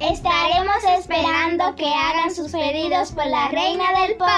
Estaremos esperando que hagan sus pedidos por la reina del pop.